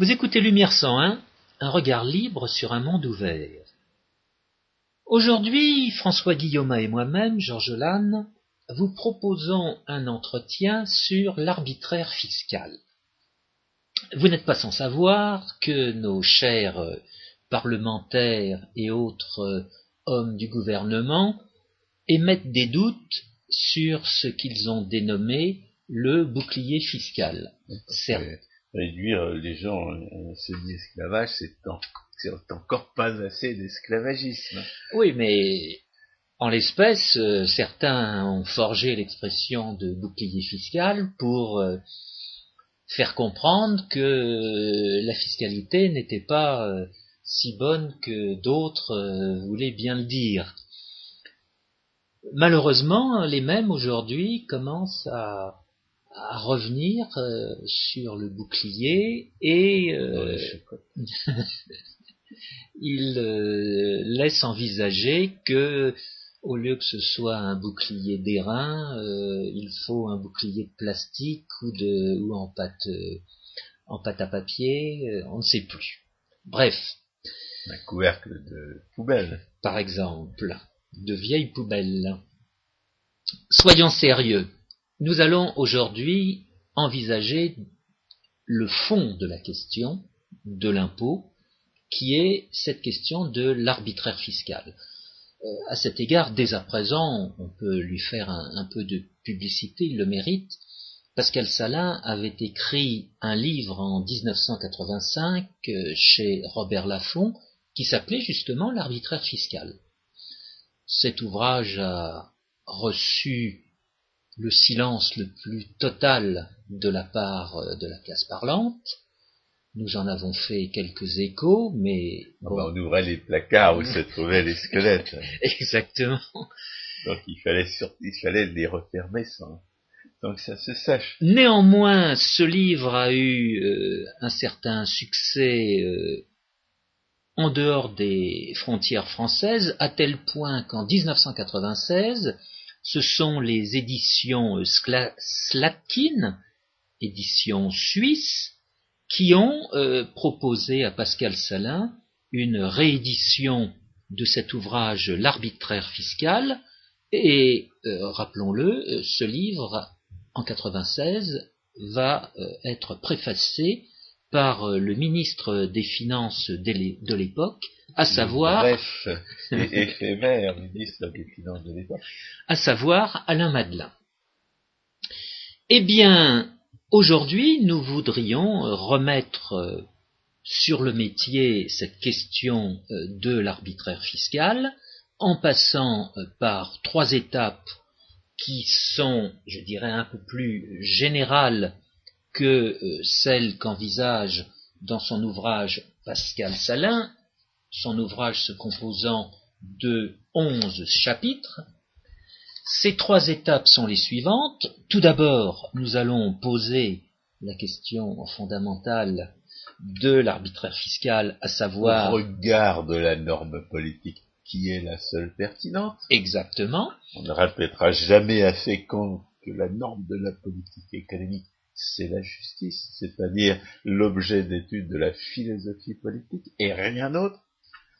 Vous écoutez Lumière 101, un regard libre sur un monde ouvert. Aujourd'hui, François Guillaume et moi-même, Georges Lannes, vous proposons un entretien sur l'arbitraire fiscal. Vous n'êtes pas sans savoir que nos chers parlementaires et autres hommes du gouvernement émettent des doutes sur ce qu'ils ont dénommé le bouclier fiscal. Certes. Réduire les gens à semi-esclavage, c'est encore pas assez d'esclavagisme. Oui, mais en l'espèce, euh, certains ont forgé l'expression de bouclier fiscal pour euh, faire comprendre que la fiscalité n'était pas euh, si bonne que d'autres voulaient bien le dire. Malheureusement, les mêmes aujourd'hui commencent à, revenir euh, sur le bouclier et euh, ils euh, laissent envisager que au lieu que ce soit un bouclier d'airain, il faut un bouclier de plastique ou de ou en pâte en pâte à papier, on ne sait plus. Bref. Un couvercle de poubelle. Par exemple de vieilles poubelles. Soyons sérieux. Nous allons aujourd'hui envisager le fond de la question de l'impôt, qui est cette question de l'arbitraire fiscal. Euh, à cet égard, dès à présent, on peut lui faire un, peu de publicité, il le mérite. Pascal Salin avait écrit un livre en 1985 euh, chez Robert Laffont qui s'appelait justement l'arbitraire fiscal. Cet ouvrage a reçu le silence le plus total de la part euh, de la classe parlante. Nous en avons fait quelques échos, mais... Ah bah, on ouvrait les placards où se trouvaient les squelettes. Exactement. Donc il fallait, il fallait les refermer sans, que ça se sache. Néanmoins, ce livre a eu euh, un certain succès euh, en dehors des frontières françaises, à tel point qu'en 1996, ce sont les éditions euh, Slatkin, éditions suisses, qui ont euh, proposé à Pascal Salin une réédition de cet ouvrage L'arbitraire fiscal, et euh, rappelons-le, ce livre, en 96, va être préfacé par euh, le ministre des Finances de l'époque, à savoir bref éphémère ministre des Finances de l'époque, à savoir Alain Madelin. Eh bien, aujourd'hui, nous voudrions remettre euh, sur le métier cette question euh, de l'arbitraire fiscal en passant par trois étapes qui sont, je dirais, un peu plus générales que euh, celle qu'envisage dans son ouvrage Pascal Salin, son ouvrage se composant de onze chapitres. Ces trois étapes sont les suivantes. Tout d'abord, nous allons poser la question fondamentale de l'arbitraire fiscal, à savoir... Au regard de la norme politique qui est la seule pertinente. Exactement. On ne répétera jamais assez quand que la norme de la politique économique c'est la justice, c'est-à-dire l'objet d'étude de la philosophie politique et rien d'autre.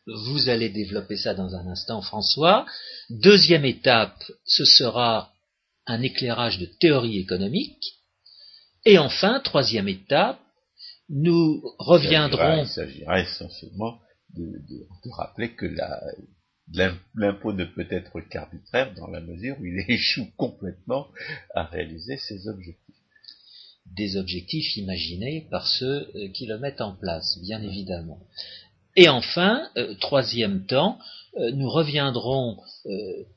Vous allez développer ça dans un instant, François. Deuxième étape, ce sera un éclairage de théorie économique. Et enfin, troisième étape, nous reviendrons. Il s'agira essentiellement de, rappeler que l'impôt ne peut être qu'arbitraire dans la mesure où il échoue complètement à réaliser ses objectifs des objectifs imaginés par ceux euh, qui le mettent en place, bien évidemment. Et enfin, euh, troisième temps, euh, nous reviendrons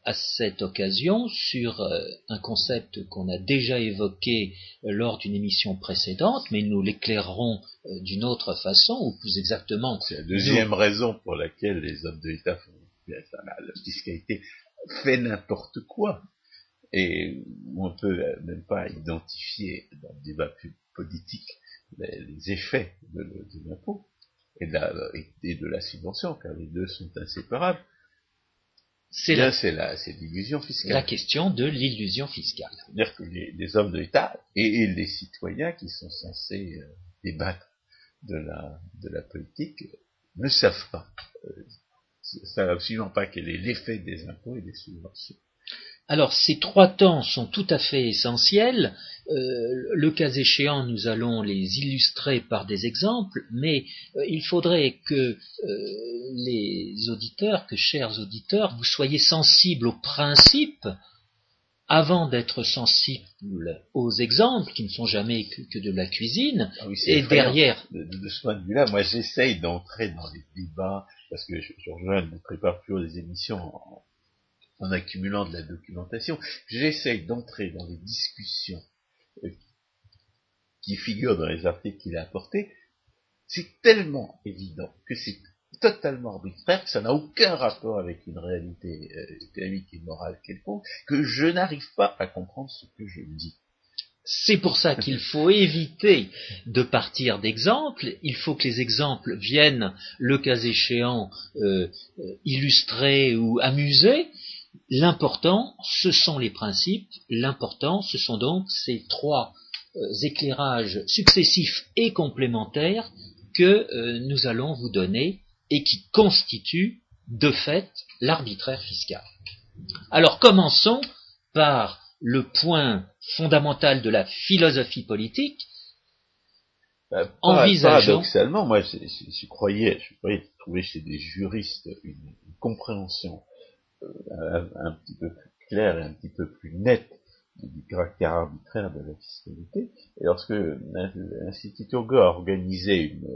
à cette occasion sur un concept qu'on a déjà évoqué lors d'une émission précédente, mais nous l'éclairerons d'une autre façon, ou plus exactement. C'est la deuxième raison pour laquelle les hommes de l'État font la fiscalité fait n'importe quoi et on ne peut même pas identifier dans le débat politique les, effets de, l'impôt et, de la subvention, car les deux sont inséparables. C'est l'illusion fiscale. La question de l'illusion fiscale. C'est-à-dire que les, hommes de l'État et, les citoyens qui sont censés euh, débattre de la, de la politique ne savent pas. Euh, savent absolument pas quel est l'effet des impôts et des subventions. Alors ces trois temps sont tout à fait essentiels. Euh, le cas échéant, nous allons les illustrer par des exemples, mais euh, il faudrait que euh, les auditeurs, que chers auditeurs, vous soyez sensibles aux principes avant d'être sensibles aux exemples qui ne sont jamais que, de la cuisine. Ah et derrière. De, ce point de vue-là, moi j'essaye d'entrer dans les débats parce que je, je rejoins, ne prépare plus les émissions en, en accumulant de la documentation, j'essaye d'entrer dans les discussions euh, qui figurent dans les articles qu'il a apportés, c'est tellement évident que c'est totalement arbitraire, que ça n'a aucun rapport avec une réalité euh, économique et morale quelconque, que je n'arrive pas à comprendre ce que je dis. C'est pour ça qu'il faut éviter de partir d'exemples. Il faut que les exemples viennent, le cas échéant, euh, illustrer ou amuser, L'important, ce sont les principes, l'important, ce sont donc ces trois euh, éclairages successifs et complémentaires que euh, nous allons vous donner et qui constituent de fait l'arbitraire fiscal. Alors commençons par le point fondamental de la philosophie politique. Euh, paradoxalement, moi je, croyais, trouver chez des juristes une compréhension euh, un, petit peu plus clair et un petit peu plus net du caractère arbitraire de la fiscalité. Et lorsque l'Institut Togo a organisé une,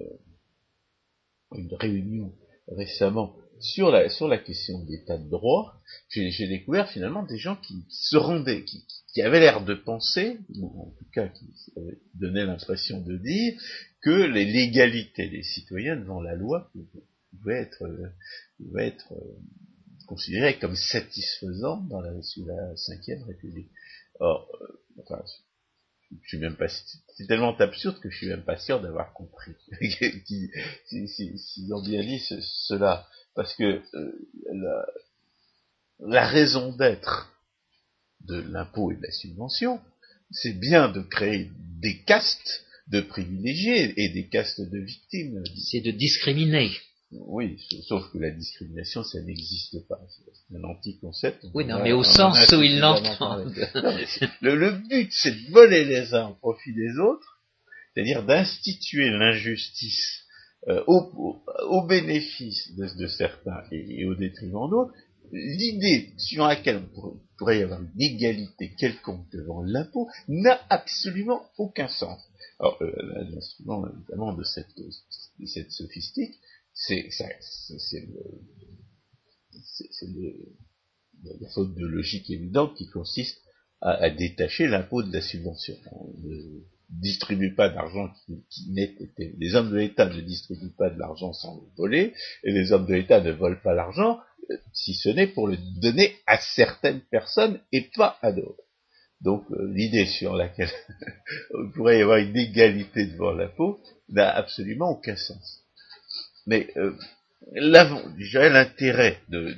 une réunion récemment sur la, sur la question de droit, j'ai découvert finalement des gens qui, se rendaient, qui, avaient l'air de penser, ou en tout cas qui donnaient l'impression de dire, que les légalités des citoyens devant la loi pouvaient être, pouvaient être considéré comme satisfaisant dans la, sous la cinquième République. Or, euh, enfin, je suis même pas, c'est tellement absurde que je suis même pas sûr d'avoir compris s'ils si, si, ont bien dit cela, parce que euh, la raison d'être de l'impôt et de la subvention, c'est bien de créer des castes de privilégiés et des castes de victimes. C'est de discriminer. Oui, sauf que la discrimination, ça n'existe pas. C'est un anti-concept. Oui, non, mais au sens où il l'entend. Le, le, but, c'est de voler les uns au profit des autres, c'est-à-dire d'instituer l'injustice euh, au, au, bénéfice de, de certains et, au détriment d'autres. L'idée sur laquelle on pourrait y avoir une égalité quelconque devant l'impôt n'a absolument aucun sens. Alors, euh, l'instrument notamment de cette, de cette sophistique, c'est la faute de logique évidente qui consiste à, détacher l'impôt de la subvention. On ne distribue pas d'argent qui, qui n'est les hommes de l'État ne distribuent pas de l'argent sans le voler, et les hommes de l'État ne volent pas l'argent, euh, si ce n'est pour le donner à certaines personnes et pas à d'autres. Donc euh, l'idée sur laquelle on pourrait y avoir une égalité devant l'impôt n'a absolument aucun sens. Mais euh, l'intérêt de,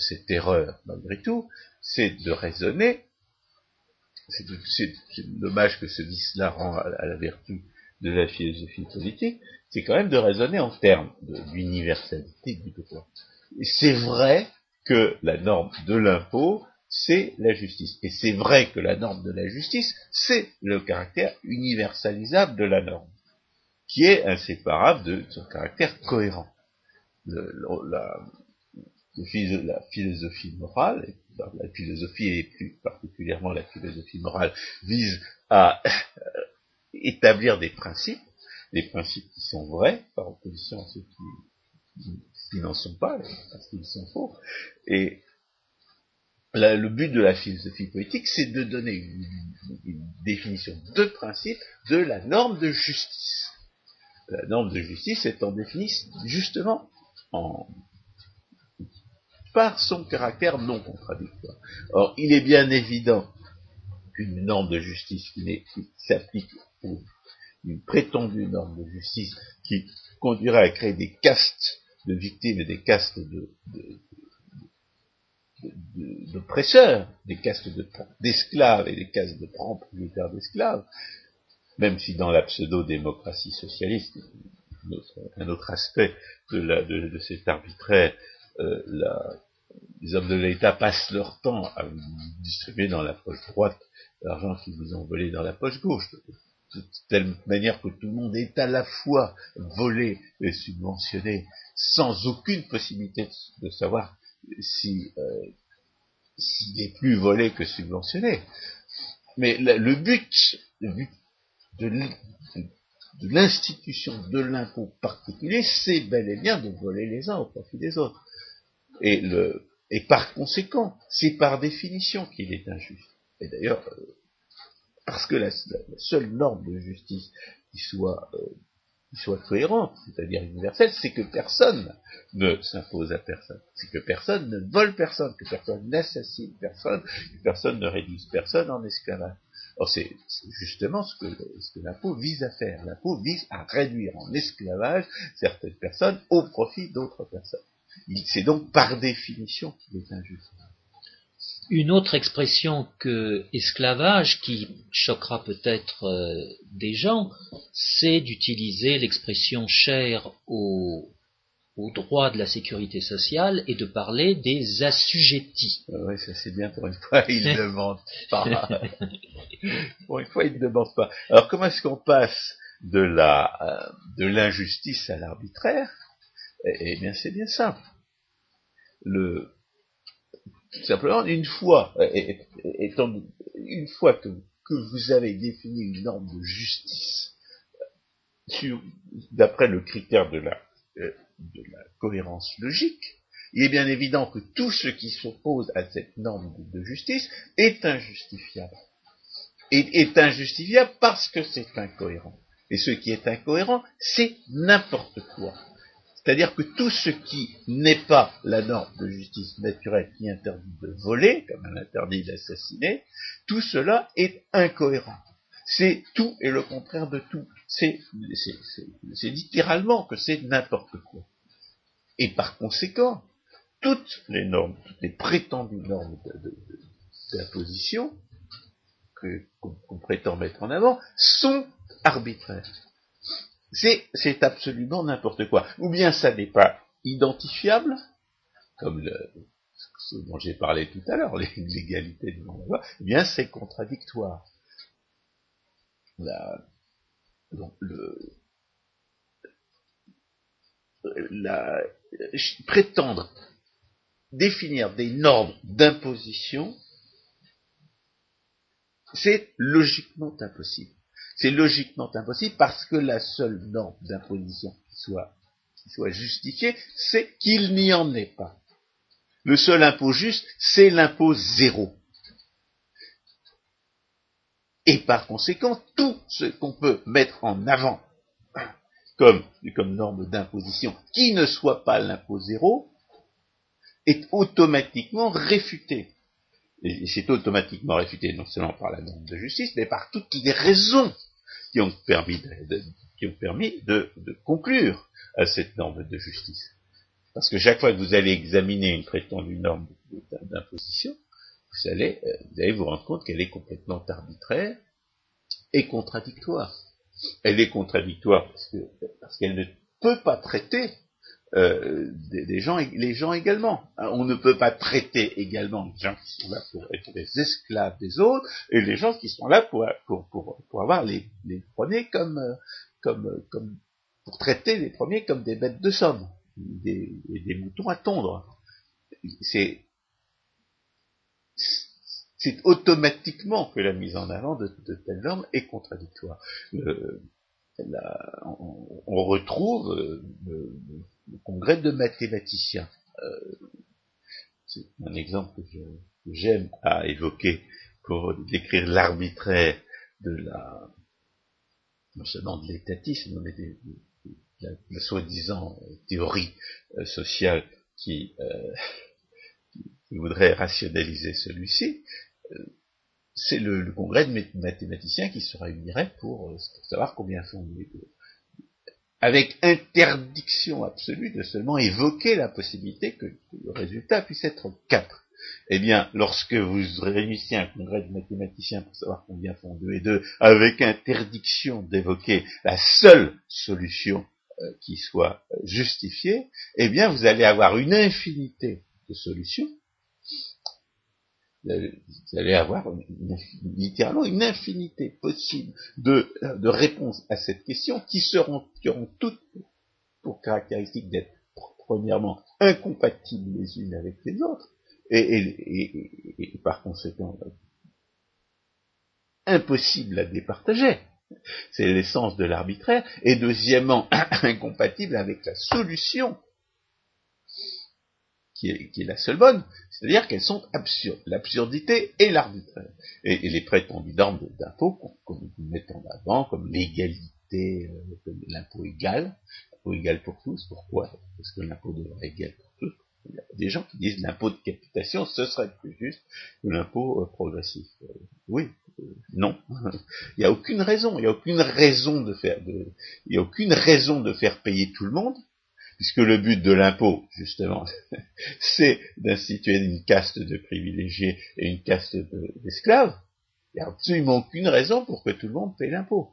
cette, erreur, malgré tout, c'est de raisonner, c'est dommage que ce vice-là rend à, la vertu de la philosophie politique, c'est quand même de raisonner en termes d'universalité du droit. C'est vrai que la norme de l'impôt, c'est la justice. Et c'est vrai que la norme de la justice, c'est le caractère universalisable de la norme qui est inséparable de son caractère cohérent. la, philosophie morale, la philosophie et plus particulièrement la philosophie morale, vise à établir des principes, des principes qui sont vrais, par opposition à ceux qui, n'en sont pas, parce qu'ils sont faux. Et le but de la philosophie politique, c'est de donner une définition de principe de la norme de justice la norme de justice étant définie justement en, par son caractère non contradictoire. Or, il est bien évident qu'une norme de justice qui, s'applique ou une prétendue norme de justice qui conduirait à créer des castes de victimes et des castes de, d'oppresseurs, des castes d'esclaves et des castes de propriétaires d'esclaves, même si dans la pseudo-démocratie socialiste, un autre aspect de, cet arbitraire, euh, les hommes de l'État passent leur temps à distribuer dans la poche droite l'argent qu'ils vous ont volé dans la poche gauche, de telle manière que tout le monde est à la fois volé et subventionné, sans aucune possibilité de savoir si euh, s'il est plus volé que subventionné. Mais le but, le but de l'institution de l'impôt particulier, c'est bel et bien de voler les uns au profit des autres. Et, par conséquent, c'est par définition qu'il est injuste. Et d'ailleurs, euh, parce que la, seule norme de justice qui soit, euh, qui soit cohérente, c'est-à-dire universelle, c'est que personne ne s'impose à personne, c'est que personne ne vole personne, que personne n'assassine personne, que personne ne réduise personne en esclavage. C'est justement ce que, ce vise à faire. L'impôt vise à réduire en esclavage certaines personnes au profit d'autres personnes. C'est donc par définition qu'il est injuste. Une autre expression que esclavage, qui choquera peut-être euh, des gens, c'est d'utiliser l'expression chère au, au, droit de la sécurité sociale et de parler des assujettis. Ah oui, ça c'est bien pour une fois, il ne demande pas. pour une fois, il ne demande pas. Alors comment est-ce qu'on passe de la euh, de l'injustice à l'arbitraire? Eh, eh bien, c'est bien simple. Le, simplement, une fois, étant, une fois que, vous avez défini une norme de justice d'après le critère de la, euh, de la cohérence logique, il est bien évident que tout ce qui s'oppose à cette norme de, justice est injustifiable. Et est injustifiable parce que c'est incohérent. Et ce qui est incohérent, c'est n'importe quoi. C'est-à-dire que tout ce qui n'est pas la norme de justice naturelle qui interdit de voler, comme un interdit d'assassiner, tout cela est incohérent. C'est tout et le contraire de tout. C'est littéralement que c'est n'importe quoi. Et par conséquent, toutes les normes, toutes les prétendues normes d'imposition qu'on prétend mettre en avant sont arbitraires c'est absolument n'importe quoi. Ou bien ça n'est pas identifiable, comme ce dont j'ai parlé tout à l'heure, l'égalité la loi, ou bien c'est contradictoire. La, prétendre définir des normes d'imposition, c'est logiquement impossible. C'est logiquement impossible parce que la seule norme d'imposition qui soit, qui soit justifiée, c'est qu'il n'y en ait pas. Le seul impôt juste, c'est l'impôt zéro. Et par conséquent, tout ce qu'on peut mettre en avant comme, norme d'imposition qui ne soit pas l'impôt zéro est automatiquement réfuté. Et c'est automatiquement réfuté non seulement par la norme de justice, mais par toutes les raisons qui ont permis de, qui ont permis de, conclure à cette norme de justice. Parce que chaque fois que vous allez examiner une prétendue norme d'imposition, vous allez, euh, vous allez vous rendre compte qu'elle est complètement arbitraire et contradictoire. Elle est contradictoire parce parce qu'elle ne peut pas traiter euh, des, gens, les gens également. Hein, on ne peut pas traiter également les gens qui sont là pour être des esclaves des autres et les gens qui sont là pour, pour, pour, pour avoir les, les premiers comme, euh, comme, euh, comme, pour traiter les premiers comme des bêtes de somme, des, des moutons à tondre. C'est, c'est automatiquement que la mise en avant de, de telles normes est contradictoire. on, retrouve le congrès de mathématiciens. Euh, c'est un exemple que j'aime à évoquer pour décrire l'arbitraire de la, non seulement de l'étatisme, mais de, la, soi-disant théorie euh, sociale qui, euh, qui, voudrait rationaliser celui-ci, c'est le, congrès de mathématiciens qui se réunirait pour, pour savoir combien font les, avec interdiction absolue de seulement évoquer la possibilité que, le résultat puisse être 4. eh bien, lorsque vous réunissez un congrès de mathématiciens pour savoir combien font 2 et 2, avec interdiction d'évoquer la seule solution euh, qui soit justifiée, eh bien, vous allez avoir une infinité de solutions. Vous allez avoir littéralement une infinité possible de, de, réponses à cette question qui seront, toutes pour caractéristique d'être premièrement incompatibles les unes avec les autres, et, par conséquent impossible à départager. C'est l'essence de l'arbitraire. Et deuxièmement, incompatible avec la solution qui est, la seule bonne. C'est-à-dire qu'elles sont absurdes. L'absurdité et l'arbitraire. Et, les prétendus normes d'impôt qu'on met en avant, comme l'égalité, euh, comme l'impôt égal, l'impôt égal pour tous. Pourquoi? Parce que l'impôt devrait être égal pour tous. Il y a des gens qui disent l'impôt de capitation, ce serait plus juste que l'impôt euh, progressif. Euh, oui, euh, non. il n'y a aucune raison. Il n'y a aucune raison de faire. De, il y a aucune raison de faire payer tout le monde, puisque le but de l'impôt, justement, c'est d'instituer une caste de privilégiés et une caste d'esclaves. il n'y a absolument aucune raison pour que tout le monde paye l'impôt.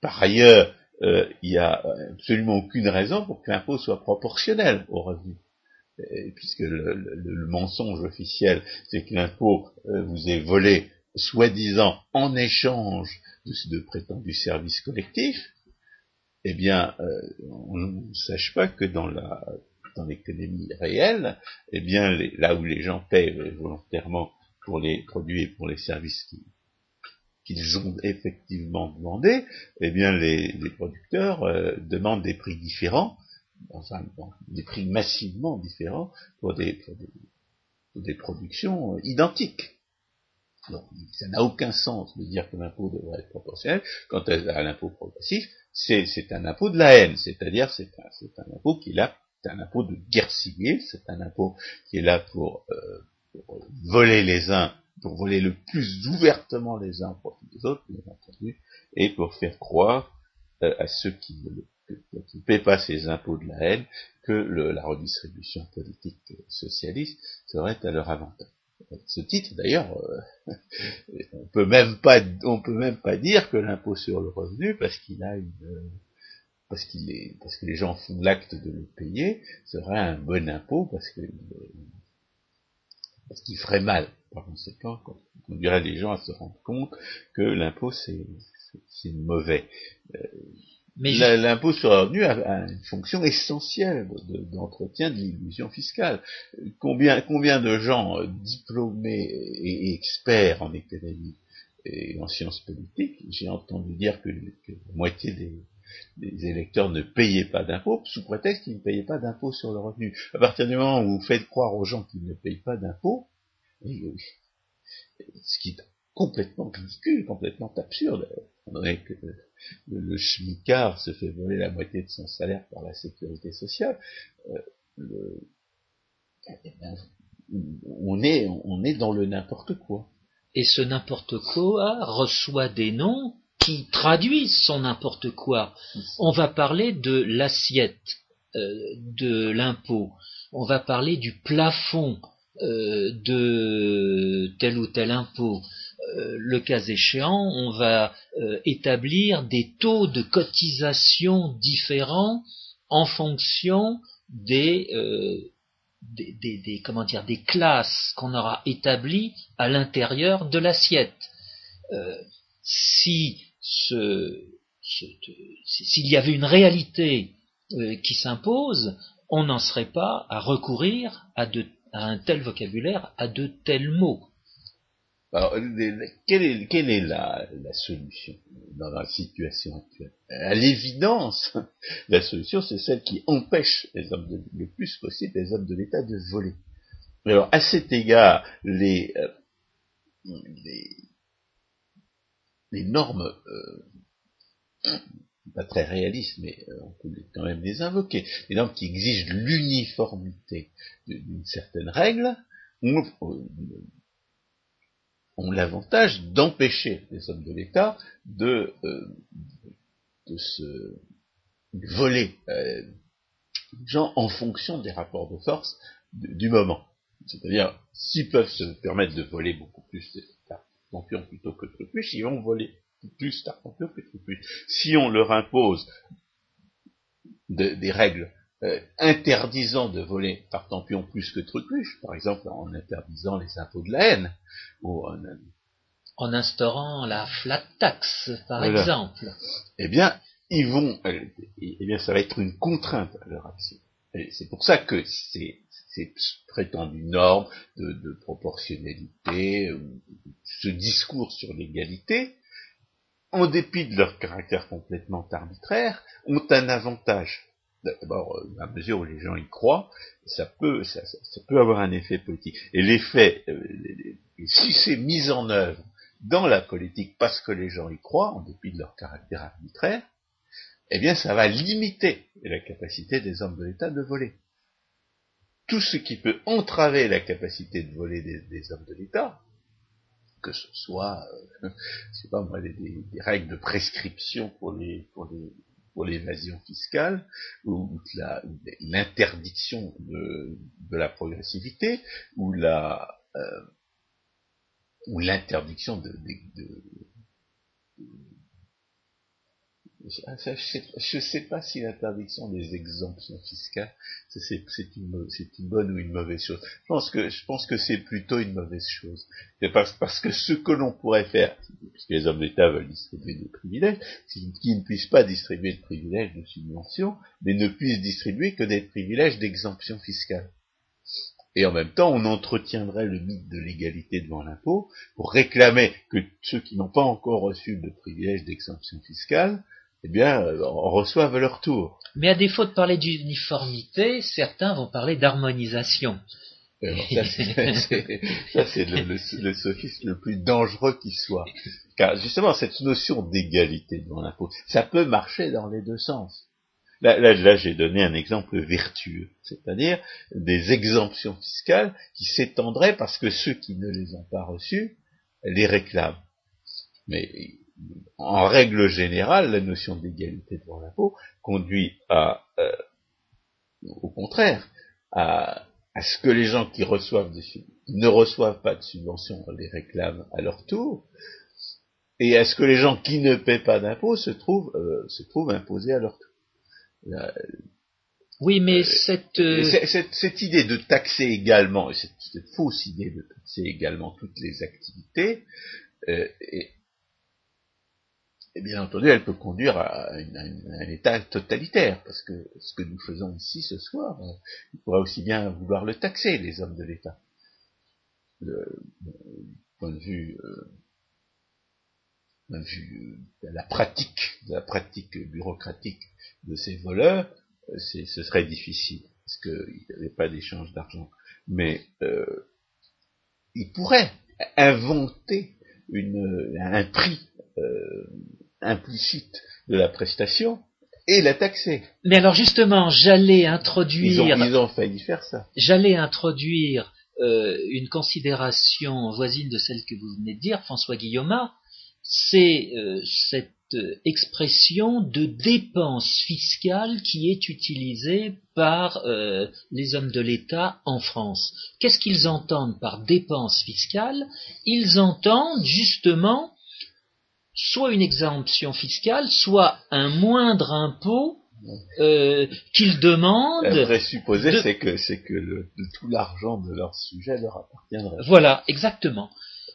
Par ailleurs, il n'y a absolument aucune raison pour que l'impôt soit proportionnel aux revenus puisque le, mensonge officiel, c'est que l'impôt euh, vous est volé soi-disant en échange de, prétendus services collectifs, eh bien, euh, on ne sache pas que dans l'économie réelle, eh bien, là où les gens paient volontairement pour les produits et pour les services qu'ils ont effectivement demandé, eh bien, les, producteurs euh, demandent des prix différents enfin, des prix massivement différents pour des, productions euh, identiques. Donc, ça n'a aucun sens de dire que l'impôt devrait être proportionnel. Quant à, l'impôt progressif, c'est un impôt de la haine, c'est-à-dire c'est un, impôt qui est là, c'est un impôt de guerre civile, c'est un impôt qui est là pour, euh, pour, voler les uns, pour voler le plus ouvertement les uns au profit des autres, bien entendu, et pour faire croire euh, à ceux qui ne le qui ne paie pas ses impôts de la haine, que la redistribution politique socialiste serait à leur avantage. Ce titre, d'ailleurs, euh, on peut même pas, on peut même pas dire que l'impôt sur le revenu, parce qu'il a une, parce qu'il est, parce que les gens font l'acte de le payer, serait un bon impôt parce que, parce qu'il ferait mal. Par conséquent, on dirait les gens à se rendre compte que l'impôt c'est, c'est mauvais. Euh, L'impôt sur le revenu a, une fonction essentielle d'entretien de, l'illusion fiscale. Combien, combien de gens euh, diplômés et, experts en économie et en sciences politiques, j'ai entendu dire que, la moitié des, électeurs ne payaient pas d'impôts sous prétexte qu'ils ne payaient pas d'impôts sur le revenu. À partir du moment où vous faites croire aux gens qu'ils ne payent pas d'impôts, ce qui est complètement ridicule, complètement absurde, que le, schmicard se fait voler la moitié de son salaire par la sécurité sociale, euh, eh ben, on, est, on est dans le n'importe quoi. Et ce n'importe quoi reçoit des noms qui traduisent son n'importe quoi. On va parler de l'assiette euh, de l'impôt, on va parler du plafond euh, de tel ou tel impôt, euh, le cas échéant, on va euh, établir des taux de cotisation différents en fonction des, euh, des, comment dire, des classes qu'on aura établies à l'intérieur de l'assiette. si s'il y avait une réalité qui s'impose, on n'en serait pas à recourir à, à un tel vocabulaire, à de tels mots. Alors, quelle est, quelle est la, solution dans la situation actuelle? À l'évidence, la solution, c'est celle qui empêche le plus possible les hommes de l'État de voler. Alors, à cet égard, les, euh, normes, euh, pas très réalistes, mais euh, on peut quand même les invoquer, les normes qui exigent l'uniformité d'une certaine règle, on, ont l'avantage d'empêcher les hommes de l'État de, euh, de se voler euh, gens en fonction des rapports de force du, moment. C'est-à-dire, s'ils peuvent se permettre de voler beaucoup plus tartempion plutôt que trupuche, ils vont voler plus tartempion que trupuche. Si on leur impose des règles euh, interdisant de voler tartempion plus que trupuche, par exemple en interdisant les impôts de la haine, ou en, instaurant la flat tax, par exemple. Eh bien, ils vont, euh, eh bien, ça va être une contrainte à leur action. C'est pour ça que ces, ces prétendues normes de, de proportionnalité, ce discours sur l'égalité, en dépit de leur caractère complètement arbitraire, ont un avantage. D'abord, euh, à mesure où les gens y croient, ça peut, ça, peut avoir un effet politique. Et l'effet, euh, si c'est mis en œuvre dans la politique parce que les gens y croient, en dépit de leur caractère arbitraire, eh bien, ça va limiter la capacité des hommes de l'État de voler. Tout ce qui peut entraver la capacité de voler des, hommes de l'État, que ce soit, euh, pas moi, des, règles de prescription pour les, pour les, l'évasion fiscale ou, l'interdiction de, la progressivité ou la euh, ou l'interdiction de, je ne sais pas si l'interdiction des exemptions fiscales, c'est une, bonne ou une mauvaise chose. Je pense que, je pense que c'est plutôt une mauvaise chose. Parce, parce que ce que l'on pourrait faire, puisque les hommes d'État veulent distribuer des privilèges, c'est qu'ils ne puissent pas distribuer de privilèges de subvention, mais ne puissent distribuer que des privilèges d'exemption fiscale. Et en même temps, on entretiendrait le mythe de l'égalité devant l'impôt pour réclamer que ceux qui n'ont pas encore reçu de privilèges d'exemption fiscale eh bien, on reçoit leur tour. Mais à défaut de parler d'uniformité, certains vont parler d'harmonisation. Euh, ça, c'est le, le, sophisme le plus dangereux qui soit. Car justement, cette notion d'égalité devant l'impôt, ça peut marcher dans les deux sens. Là, là, là j'ai donné un exemple vertueux, c'est-à-dire des exemptions fiscales qui s'étendraient parce que ceux qui ne les ont pas reçues les réclament. Mais en règle générale, la notion d'égalité devant l'impôt conduit à, euh, au contraire, à, ce que les gens qui reçoivent des, ne reçoivent pas de subventions les réclament à leur tour, et à ce que les gens qui ne paient pas d'impôts se trouvent, euh, se trouvent imposés à leur tour. oui, mais euh, cette, cette, idée de taxer également, cette, cette, fausse idée de taxer également toutes les activités, est, et bien entendu, elle peut conduire à, un état totalitaire, parce que ce que nous faisons ici ce soir, euh, pourrait aussi bien vouloir le taxer, les hommes de l'État. Du point de vue, euh, point de vue de la pratique, de la pratique bureaucratique de ces voleurs, euh, ce serait difficile, parce qu'il n'y avait pas d'échange d'argent. Mais euh, ils pourraient inventer une, un prix euh, implicite de la prestation et la taxer. Mais alors justement, j'allais introduire. Ils ont, failli faire ça. J'allais introduire euh, une considération voisine de celle que vous venez de dire, François Guillaume. C'est euh, cette expression de dépense fiscale qui est utilisée par les hommes de l'État en France. Qu'est-ce qu'ils entendent par dépense fiscale? Ils entendent justement soit une exemption fiscale, soit un moindre impôt euh, qu'ils demandent. Le présupposé, c'est que c'est que le, tout l'argent de leur sujet leur appartiendrait. Voilà, exactement.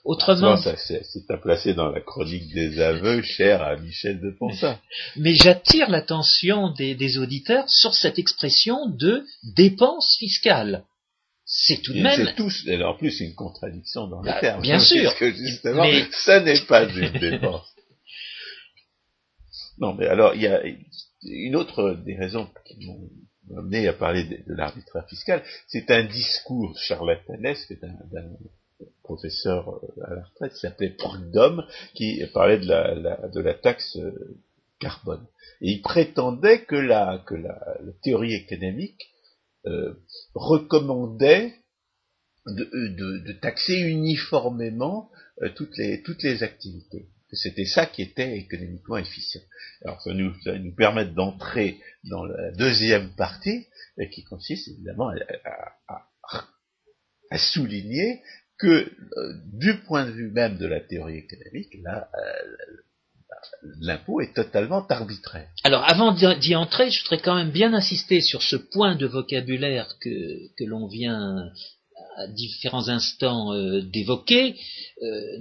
Autrement, ça, c'est à placer dans la chronique des aveux, cher à Michel de Ponsin. Mais j'attire l'attention des, des, auditeurs sur cette expression de dépense fiscale. C'est tout de même. C'est tous, et en plus, une contradiction dans les bah, termes. Bien sûr. Parce que justement, mais... ça n'est pas une dépense. Non, mais alors, il y a une autre des raisons qui m'ont amené à parler de, l'arbitraire fiscal, c'est un discours charlatanesque d'un professeur euh, à la retraite qui s'appelait Prudhomme, qui parlait de la, taxe euh, carbone. Et il prétendait que la, théorie économique euh, recommandait de, taxer uniformément toutes les activités c'était ça qui était économiquement efficient. Alors ça nous, permet d'entrer dans la deuxième partie, qui consiste évidemment à, souligner que euh, du point de vue même de la théorie économique, euh, l'impôt est totalement arbitraire. Alors avant d'y entrer, je voudrais quand même bien insister sur ce point de vocabulaire que l'on vient à différents instants euh, d'évoquer.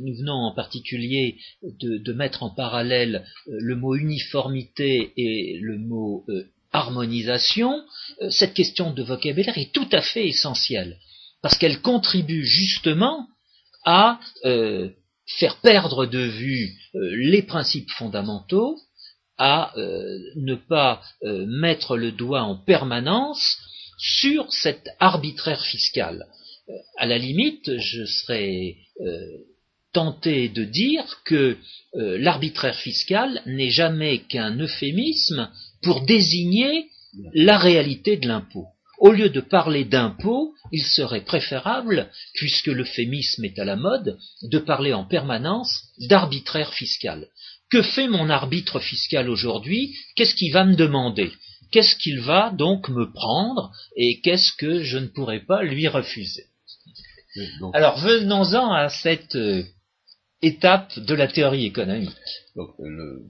nous venons en particulier de, mettre en parallèle le mot uniformité et le mot harmonisation. cette question de vocabulaire est tout à fait essentielle parce qu'elle contribue justement à euh, faire perdre de vue euh, les principes fondamentaux, à euh, ne pas mettre le doigt en permanence sur cet arbitraire fiscal. À la limite, je serais tenté de dire que l'arbitraire fiscal n'est jamais qu'un euphémisme pour désigner la réalité de l'impôt. Au lieu de parler d'impôt, il serait préférable, puisque l'euphémisme est à la mode, de parler en permanence d'arbitraire fiscal. Que fait mon arbitre fiscal aujourd'hui? Qu'est-ce qu'il va me demander? Qu'est-ce qu'il va donc me prendre? Et qu'est-ce que je ne pourrais pas lui refuser? Alors venons-en à cette euh, étape de la théorie économique. Donc, le,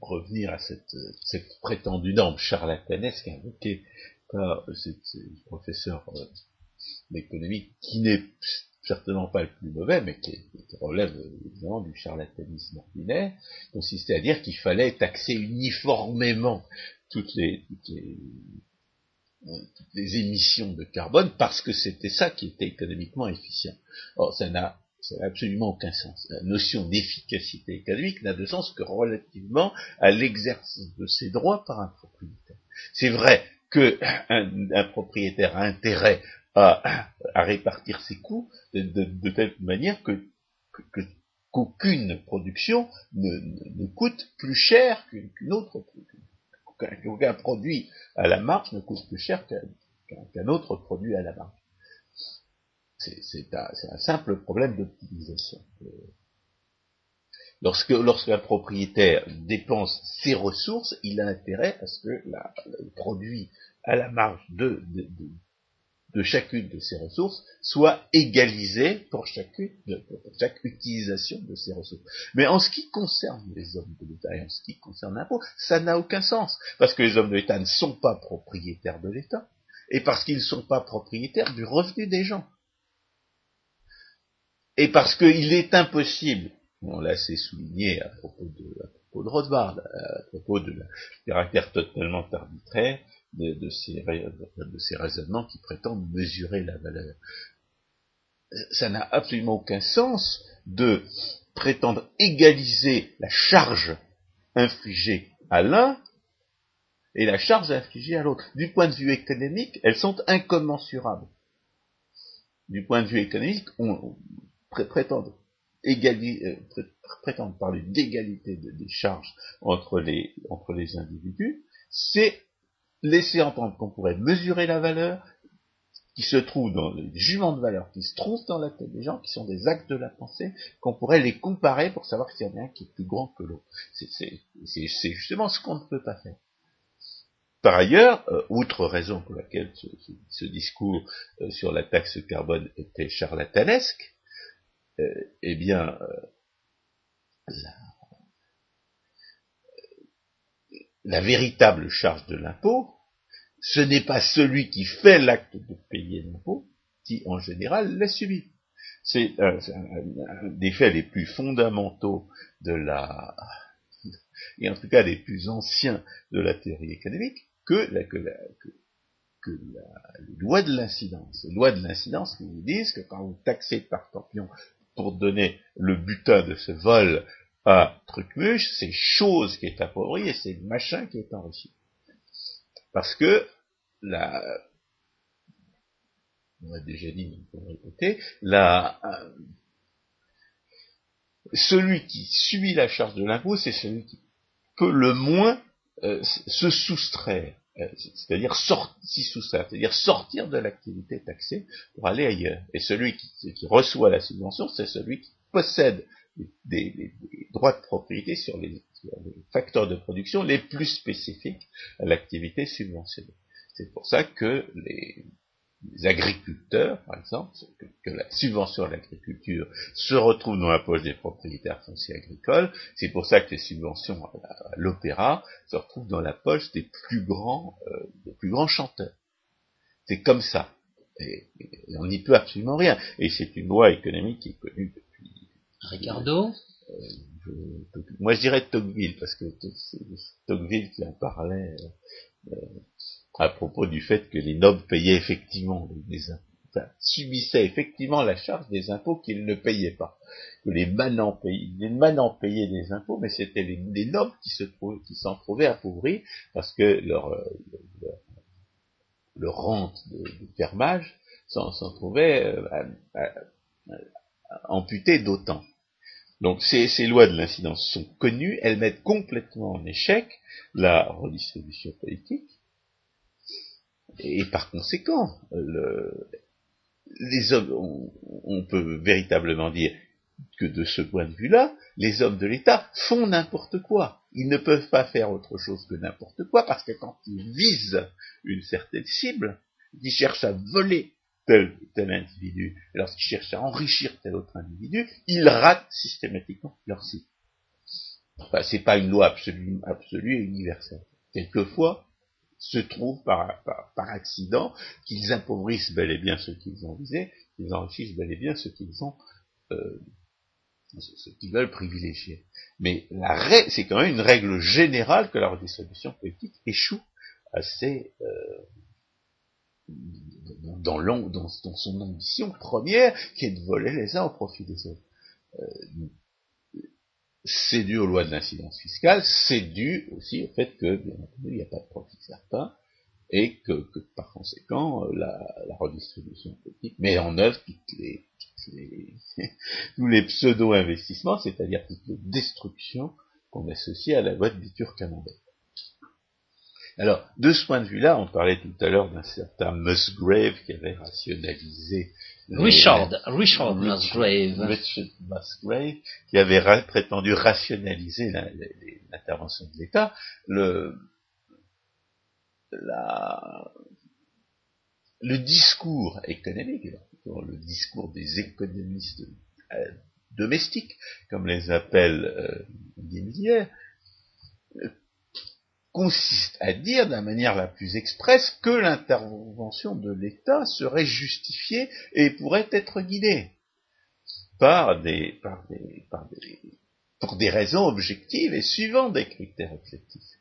revenir à cette, cette prétendue norme charlatanesque invoquée par ce professeur euh, d'économie, qui n'est certainement pas le plus mauvais, mais qui, relève évidemment du charlatanisme ordinaire, consistait à dire qu'il fallait taxer uniformément toutes les, toutes les, euh, les émissions de carbone parce que c'était ça qui était économiquement efficient. Or, ça n'a absolument aucun sens. La notion d'efficacité économique n'a de sens que relativement à l'exercice de ses droits par un propriétaire. C'est vrai qu'un propriétaire a intérêt à, répartir ses coûts de, telle manière qu'aucune production ne, coûte plus cher qu'une autre qu'aucun produit à la marge ne coûte plus cher qu'un autre produit à la marge. C'est un, simple problème d'optimisation. Lorsque lorsqu'un propriétaire dépense ses ressources, il a intérêt à ce que le produit à la marge de, chacune de ses ressources soit égalisé pour chacune pour chaque utilisation de ces ressources. Mais en ce qui concerne les hommes de l'État et en ce qui concerne l'impôt, ça n'a aucun sens, parce que les hommes de l'État ne sont pas propriétaires de l'État, et parce qu'ils ne sont pas propriétaires du revenu des gens. Et parce qu'il est impossible, on l'a assez souligné à propos de, à propos de Rothbard, à propos de caractère totalement arbitraire de, ces, de ces raisonnements qui prétendent mesurer la valeur. Ça n'a absolument aucun sens de prétendre égaliser la charge infligée à l'un et la charge infligée à l'autre. Du point de vue économique, elles sont incommensurables. Du point de vue économique, on, prétendent, euh, prétendent parler d'égalité des charges entre les, entre les individus, c'est laisser entendre qu'on pourrait mesurer la valeur qui se trouve dans les jugements de valeur qui se trouvent dans la tête des gens, qui sont des actes de la pensée, qu'on pourrait les comparer pour savoir s'il y en a un qui est plus grand que l'autre. C'est justement ce qu'on ne peut pas faire. Par ailleurs, euh, outre raison pour laquelle ce, discours euh, sur la taxe carbone était charlatanesque, euh, eh bien, euh, la, véritable charge de l'impôt, ce n'est pas celui qui fait l'acte de payer l'impôt qui, en général, l'a subi. C'est un, des faits les plus fondamentaux de la, et en tout cas les plus anciens de la théorie économique, que, la, que, la, que, les lois de l'incidence. Les lois de l'incidence qui vous disent que quand vous taxez par campion pour donner le butin de ce vol à Trucmuche, c'est chose qui est appauvrie et c'est machin qui est enrichi. Parce que la, on a déjà dit, mais pour répéter, la, euh, celui qui subit la charge de l'impôt, c'est celui qui peut le moins euh, se soustraire euh, c'est-à-dire s'y soustraire, c'est-à-dire sortir de l'activité taxée pour aller ailleurs. Et celui qui, reçoit la subvention, c'est celui qui possède des, droits de propriété sur les, facteurs de production les plus spécifiques à l'activité subventionnée. C'est pour ça que les, les agriculteurs, par exemple, que, la subvention à l'agriculture se retrouve dans la poche des propriétaires fonciers agricoles. C'est pour ça que les subventions à, l'opéra se retrouvent dans la poche des plus grands, euh, des plus grands chanteurs. C'est comme ça. Et, on n'y peut absolument rien. Et c'est une loi économique qui est connue. Ricardo euh, Moi, je dirais Tocqueville, parce que c'est Tocqueville qui en parlait. Euh, à propos du fait que les nobles payaient effectivement les impôts, enfin, subissaient effectivement la charge des impôts qu'ils ne payaient pas. Que les manants payaient, manants payaient des impôts, mais c'était les, nobles qui se qui s'en trouvaient appauvris parce que leur, euh, leur, rente de, fermage s'en trouvait euh, amputée d'autant. Donc ces, lois de l'incidence sont connues, elles mettent complètement en échec la redistribution politique, et par conséquent, les hommes, on, peut véritablement dire que de ce point de vue-là, les hommes de l'État font n'importe quoi. Ils ne peuvent pas faire autre chose que n'importe quoi, parce que quand ils visent une certaine cible, ils cherchent à voler tel tel individu, lorsqu'ils cherchent à enrichir tel autre individu, ils ratent systématiquement leur cible. Enfin, c'est pas une loi absolue, absolue et universelle. Quelquefois, se trouve par, accident qu'ils appauvrissent bel et bien ceux qu'ils ont visés, qu'ils enrichissent bel et bien ceux qu'ils ont euh, ceux qu'ils veulent privilégier. Mais la c'est quand même une règle générale que la redistribution politique échoue assez euh, dans, son ambition première, qui est de voler les uns au profit des autres. Euh, c'est dû aux lois de l'incidence fiscale, c'est dû aussi au fait que, bien entendu, il n'y a pas de profit certain, et que, par conséquent, la, redistribution politique met en œuvre toutes les, tous les pseudo-investissements, c'est-à-dire toutes les destructions qu'on associe à la loi de Bitur Camembert. Alors, de ce point de vue-là, on parlait tout à l'heure d'un certain Musgrave qui avait rationalisé Richard, Richard Musgrave. Richard Musgrave, qui avait prétendu rationaliser l'intervention de l'État. Le, la, le discours économique, le discours des économistes euh, domestiques, comme les appelle euh, consiste à dire d'un manière la plus expresse que l'intervention de l'État serait justifiée et pourrait être guidée par des, pour des raisons objectives et suivant des critères objectifs.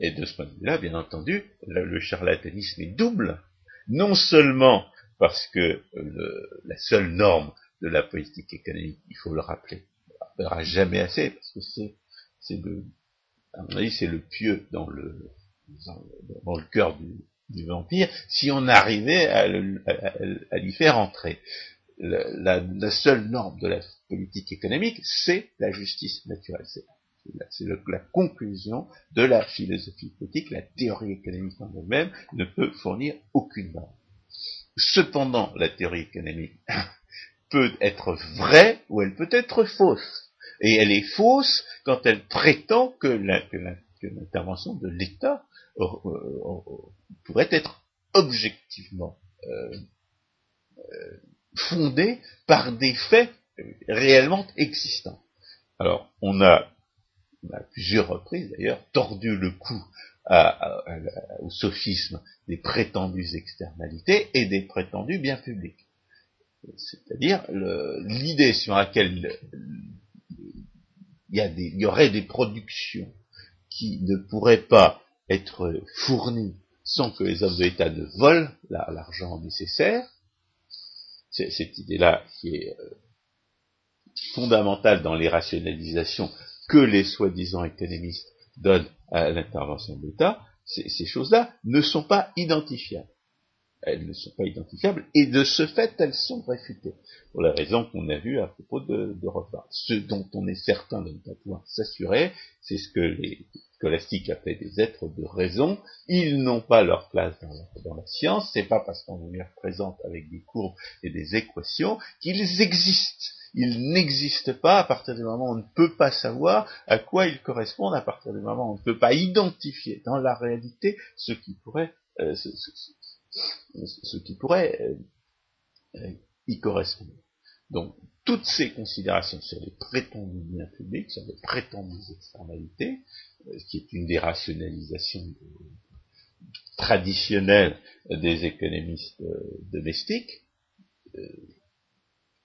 Et de ce point de vue-là, bien entendu, le, charlatanisme est double, non seulement parce que la seule norme de la politique économique, il faut le rappeler, on ne rappellera jamais assez, parce que c'est, de à mon avis, c'est le pieux dans le, dans, le cœur du, vampire, si on arrivait à, lui faire entrer. La, seule norme de la politique économique, c'est la justice naturelle. C'est la conclusion de la philosophie politique, la théorie économique en elle-même ne peut fournir aucune norme. Cependant, la théorie économique peut être vraie ou elle peut être fausse. Et elle est fausse quand elle prétend que l'intervention de l'État euh, euh, pourrait être objectivement euh, fondée par des faits réellement existants. Alors, on a, à plusieurs reprises d'ailleurs, tordu le cou au sophisme des prétendues externalités et des prétendus biens publics. C'est-à-dire l'idée sur laquelle il y, aurait des productions qui ne pourraient pas être fournies sans que les hommes de l'État ne volent l'argent nécessaire. C'est cette idée-là qui est euh, fondamentale dans les rationalisations que les soi-disant économistes donnent à l'intervention de l'État. Ces choses-là ne sont pas identifiables elles ne sont pas identifiables, et de ce fait, elles sont réfutées, pour la raison qu'on a vue à propos de, de Ce dont on est certain de ne pas pouvoir s'assurer, c'est ce que les scolastiques appellent des êtres de raison, ils n'ont pas leur place dans la, science, c'est pas parce qu'on les représente avec des courbes et des équations qu'ils existent. Ils n'existent pas à partir du moment où on ne peut pas savoir à quoi ils correspondent, à partir du moment où on ne peut pas identifier dans la réalité ce qui pourrait, euh, qui pourrait euh, y correspondre. Donc, toutes ces considérations sur les prétendus biens publics, sur les prétendues externalités, ce qui est une des rationalisations traditionnelles des économistes domestiques,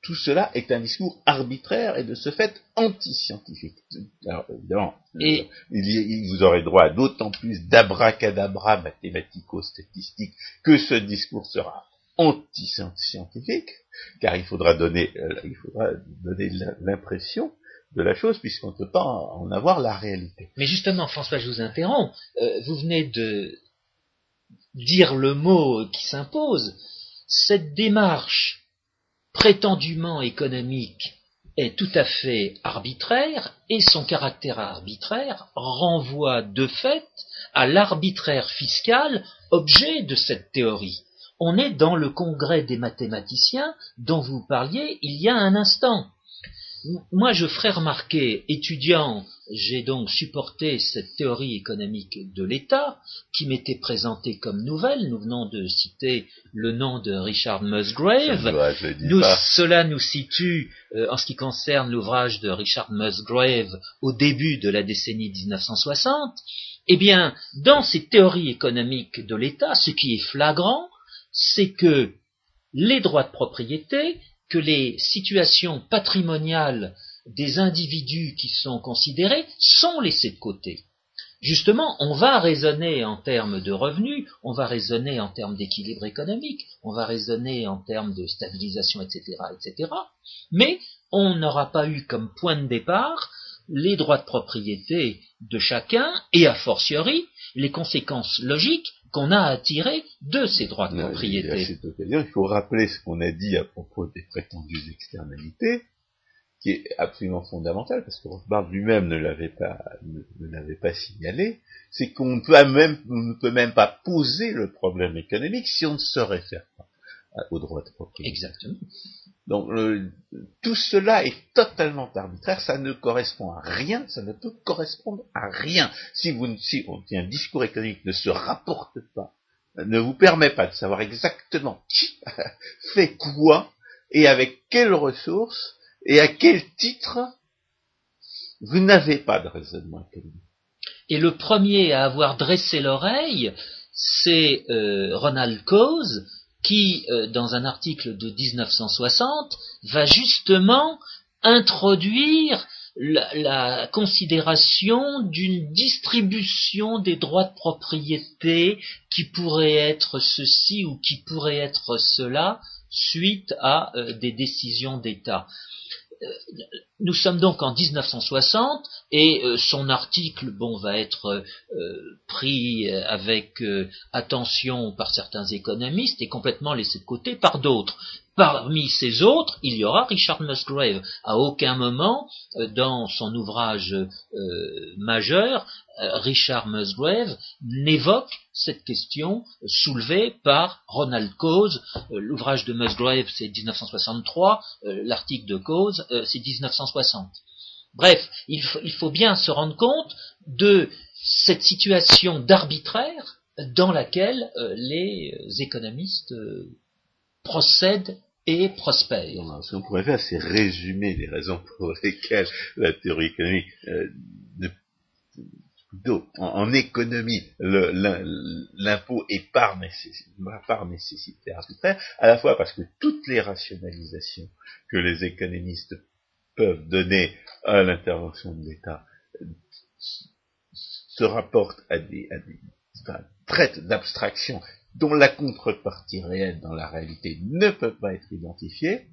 tout cela est un discours arbitraire et de ce fait anti-scientifique. Alors évidemment, et il, vous aurez droit à d'autant plus d'abracadabra mathématico-statistique que ce discours sera anti-scientifique, car il faudra donner, euh, il faudra donner l'impression de la chose, puisqu'on ne peut pas en avoir la réalité. Mais justement, François, je vous interromps. Euh, vous venez de dire le mot qui s'impose. Cette démarche prétendument économique est tout à fait arbitraire et son caractère arbitraire renvoie de fait à l'arbitraire fiscal objet de cette théorie. On est dans le congrès des mathématiciens dont vous parliez il y a un instant moi, je ferai remarquer, étudiant, j'ai donc supporté cette théorie économique de l'État, qui m'était présentée comme nouvelle. Nous venons de citer le nom de Richard Musgrave. cela nous situe, euh, en ce qui concerne l'ouvrage de Richard Musgrave, au début de la décennie 1960. Eh bien, dans ces théories économiques de l'État, ce qui est flagrant, c'est que les droits de propriété que les situations patrimoniales des individus qui sont considérés sont laissées de côté. Justement, on va raisonner en termes de revenus, on va raisonner en termes d'équilibre économique, on va raisonner en termes de stabilisation, etc., etc. Mais on n'aura pas eu comme point de départ les droits de propriété de chacun et a fortiori les conséquences logiques qu'on a à tirer de ces droits de propriété. À cette occasion, il faut rappeler ce qu'on a dit à propos des prétendues externalités, qui est absolument fondamental, parce que Rothbard lui-même ne l'avait pas, ne, l'avait pas signalé, c'est qu'on ne peut même, ne peut même pas poser le problème économique si on ne se réfère pas aux droits de propriété. Exactement. Donc tout cela est totalement arbitraire, ça ne correspond à rien, ça ne peut correspondre à rien. Si, vous, si un discours économique ne se rapporte pas, ne vous permet pas de savoir exactement qui fait quoi et avec quelles ressources et à quel titre, vous n'avez pas de raisonnement économique. Et le premier à avoir dressé l'oreille, c'est euh, Ronald Coase, qui, euh, dans un article de 1960, va justement introduire la, considération d'une distribution des droits de propriété qui pourrait être ceci ou qui pourrait être cela suite à euh, des décisions d'État. Euh, nous sommes donc en 1960 et euh, son article bon va être euh, pris avec attention par certains économistes et complètement laissé de côté par d'autres. Parmi ces autres, il y aura Richard Musgrave. À aucun moment, euh, dans son ouvrage euh, majeur, euh, Richard Musgrave n'évoque cette question soulevée par Ronald Coase. L'ouvrage de Musgrave, c'est 1963, l'article de Coase, c'est 1960. Bref, il, faut bien se rendre compte de cette situation d'arbitraire dans laquelle les économistes procède et prospère. ce qu'on pourrait faire, c'est résumer les raisons pour lesquelles la théorie économique euh, en, économie, l'impôt est par nécessité, par nécessité arbitraire, à la fois parce que toutes les rationalisations que les économistes peuvent donner à l'intervention de l'État se rapportent à des, à d'abstraction dont la contrepartie réelle dans la réalité ne peut pas être identifiée.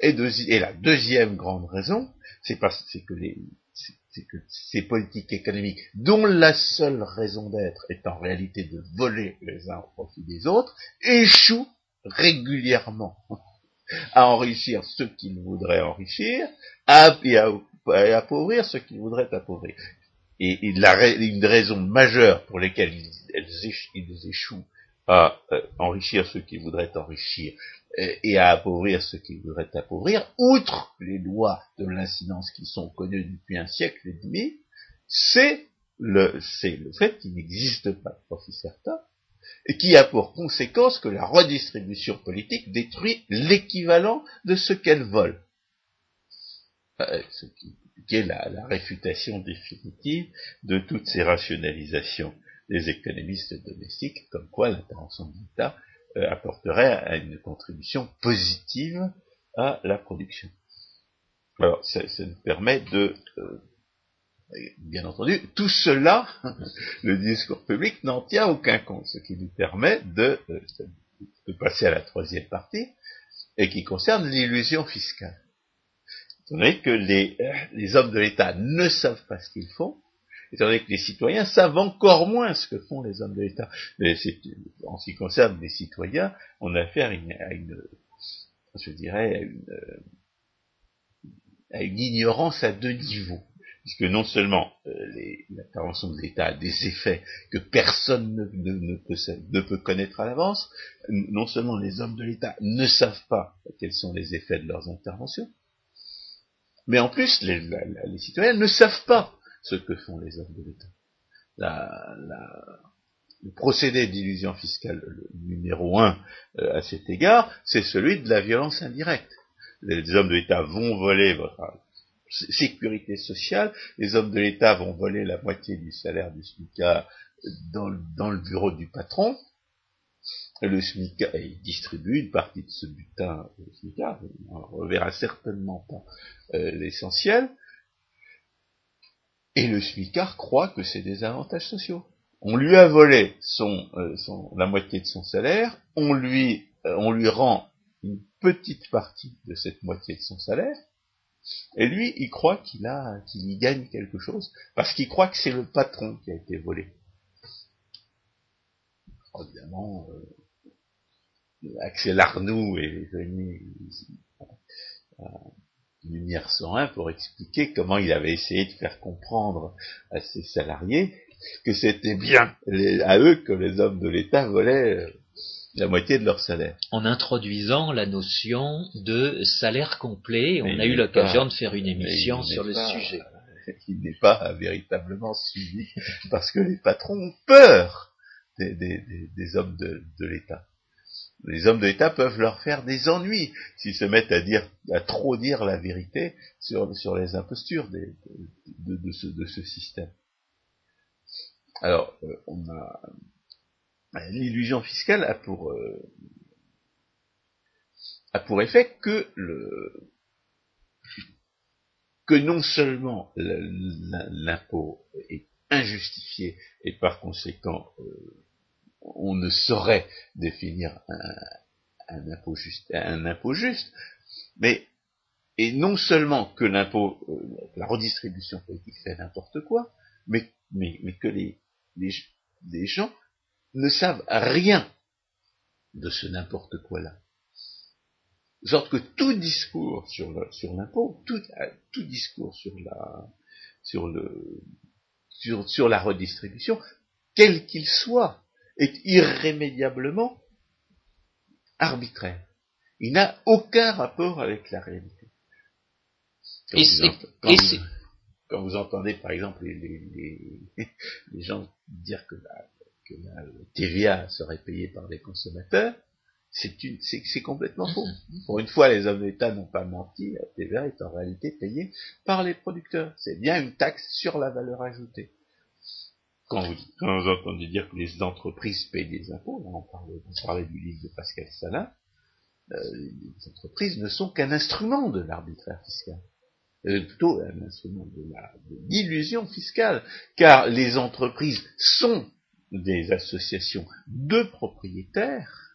Et, la deuxième grande raison, c'est que ces politiques économiques, dont la seule raison d'être est en réalité de voler les uns au profit des autres, échouent régulièrement à enrichir ceux qu'ils voudraient enrichir à, et à, appauvrir ceux qu'ils voudraient appauvrir. Et, une raison majeure pour lesquelles ils échouent à euh, enrichir ceux qui voudraient enrichir et à appauvrir ceux qui voudraient appauvrir, outre les lois de l'incidence qui sont connues depuis un siècle et demi, c'est le, le fait qu'il n'existe pas de profit certain qui a pour conséquence que la redistribution politique détruit l'équivalent de ce qu'elle vole. Ce qui, est la, réfutation définitive de toutes ces rationalisations des économistes domestiques, comme quoi l'intervention de l'État euh, apporterait une contribution positive à la production. Alors, ça, nous permet de euh, Bien entendu, tout cela, le discours public n'en tient aucun compte, ce qui nous permet de, de passer à la troisième partie, et qui concerne l'illusion fiscale. Étant donné que les, les hommes de l'État ne savent pas ce qu'ils font, étant donné que les citoyens savent encore moins ce que font les hommes de l'État. En ce qui concerne les citoyens, on a affaire à une, je dirais, à une, à une ignorance à deux niveaux puisque non seulement euh, l'intervention de l'État a des effets que personne ne, peut, connaître à l'avance, non seulement les hommes de l'État ne savent pas quels sont les effets de leurs interventions, mais en plus les, citoyens ne savent pas ce que font les hommes de l'État. le procédé d'illusion fiscale numéro un euh, à cet égard, c'est celui de la violence indirecte. Les hommes de l'État vont voler votre sécurité sociale, les hommes de l'État vont voler la moitié du salaire du SMICA dans, le bureau du patron, le SMICA, il distribue une partie de ce butin au SMICA, on ne reverra certainement pas euh, l'essentiel, et le SMICA croit que c'est des avantages sociaux. On lui a volé euh, la moitié de son salaire, euh, on lui rend une petite partie de cette moitié de son salaire, et lui, il croit qu'il a, qu'il y gagne quelque chose, parce qu'il croit que c'est le patron qui a été volé. Évidemment, euh, Axel Arnoux est venu à Lumière 101 pour expliquer comment il avait essayé de faire comprendre à ses salariés que c'était bien à eux que les hommes de l'État volaient euh, la moitié de leur salaire. En introduisant la notion de salaire complet, on a eu l'occasion de faire une émission sur le sujet. Il n'est pas véritablement suivi parce que les patrons ont peur des, hommes de, l'État. Les hommes de l'État peuvent leur faire des ennuis s'ils se mettent à dire, à trop dire la vérité sur, sur les impostures de, de, ce, de ce système. Alors, euh, on a l'illusion fiscale a pour, euh, a pour effet que le, que non seulement l'impôt est injustifié et par conséquent euh, on ne saurait définir un, impôt juste, un impôt juste, mais et non seulement que l'impôt, euh, la redistribution politique fait n'importe quoi, mais, mais, mais que les, les, les gens ne savent rien de ce n'importe quoi là. De sorte que tout discours sur l'impôt, tout, tout, discours sur la, sur, le, sur, sur la redistribution, quel qu'il soit, est irrémédiablement arbitraire. Il n'a aucun rapport avec la réalité. Quand, vous, quand, vous, entendez par exemple les, les, les gens dire que la, que la TVA serait payée par les consommateurs, c'est complètement faux. Mm-hmm. Pour une fois, les hommes d'État n'ont pas menti, la TVA est en réalité payée par les producteurs. C'est bien une taxe sur la valeur ajoutée. Quand vous, entendez dire que les entreprises payent des impôts, on, parlait, du livre de Pascal Salin, euh, les entreprises ne sont qu'un instrument de l'arbitraire fiscal. Euh, plutôt un instrument de l'illusion fiscale, car les entreprises sont des associations de propriétaires,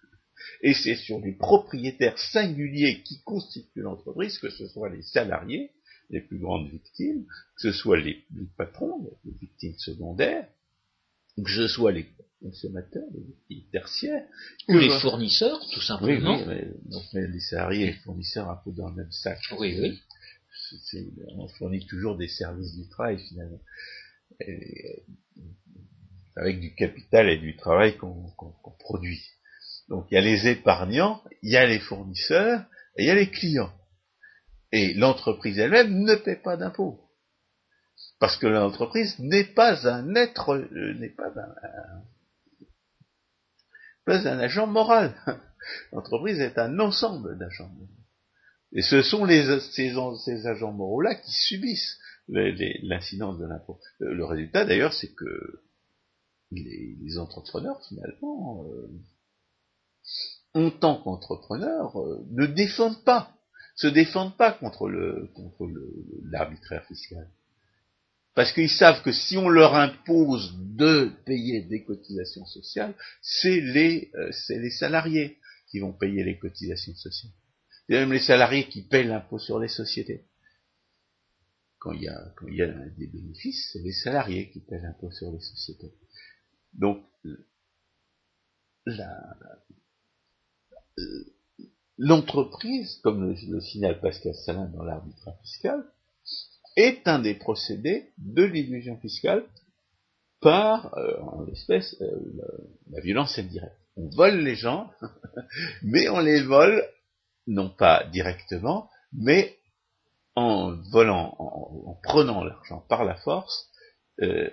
et c'est sur les propriétaires singuliers qui constituent l'entreprise, que ce soit les salariés, les plus grandes victimes, que ce soit les, patrons, les victimes secondaires, que ce soit les consommateurs, les victimes tertiaires, ou les fournisseurs, tout simplement. Oui, oui donc, les salariés et les fournisseurs un peu dans le même sac. Oui, oui. on fournit toujours des services du travail finalement. Et, avec du capital et du travail qu'on produit. Donc il y a les épargnants, il y a les fournisseurs et il y a les clients. Et l'entreprise elle-même ne paie pas d'impôts. Parce que l'entreprise n'est pas un être, euh, n'est pas un, place d'un agent moral. L'entreprise est un ensemble d'agents moraux. Et ce sont les, ces, ces agents moraux-là qui subissent l'incidence de l'impôt. Le, résultat, d'ailleurs, c'est que les, entrepreneurs, finalement, euh, en tant qu'entrepreneurs, euh, ne défendent pas, se défendent pas contre le contre l'arbitraire fiscal. Parce qu'ils savent que si on leur impose de payer des cotisations sociales, c'est les, euh, les salariés qui vont payer les cotisations sociales. C'est même les salariés qui paient l'impôt sur les sociétés. Quand il y a, quand il y a des bénéfices, c'est les salariés qui paient l'impôt sur les sociétés. Donc, l'entreprise, comme le, le, signale Pascal Salin dans l'arbitrage fiscal, est un des procédés de l'illusion fiscale par, euh, en l'espèce, euh, la violence indirecte. On vole les gens, mais on les vole, non pas directement, mais en volant, en, prenant l'argent par la force, euh,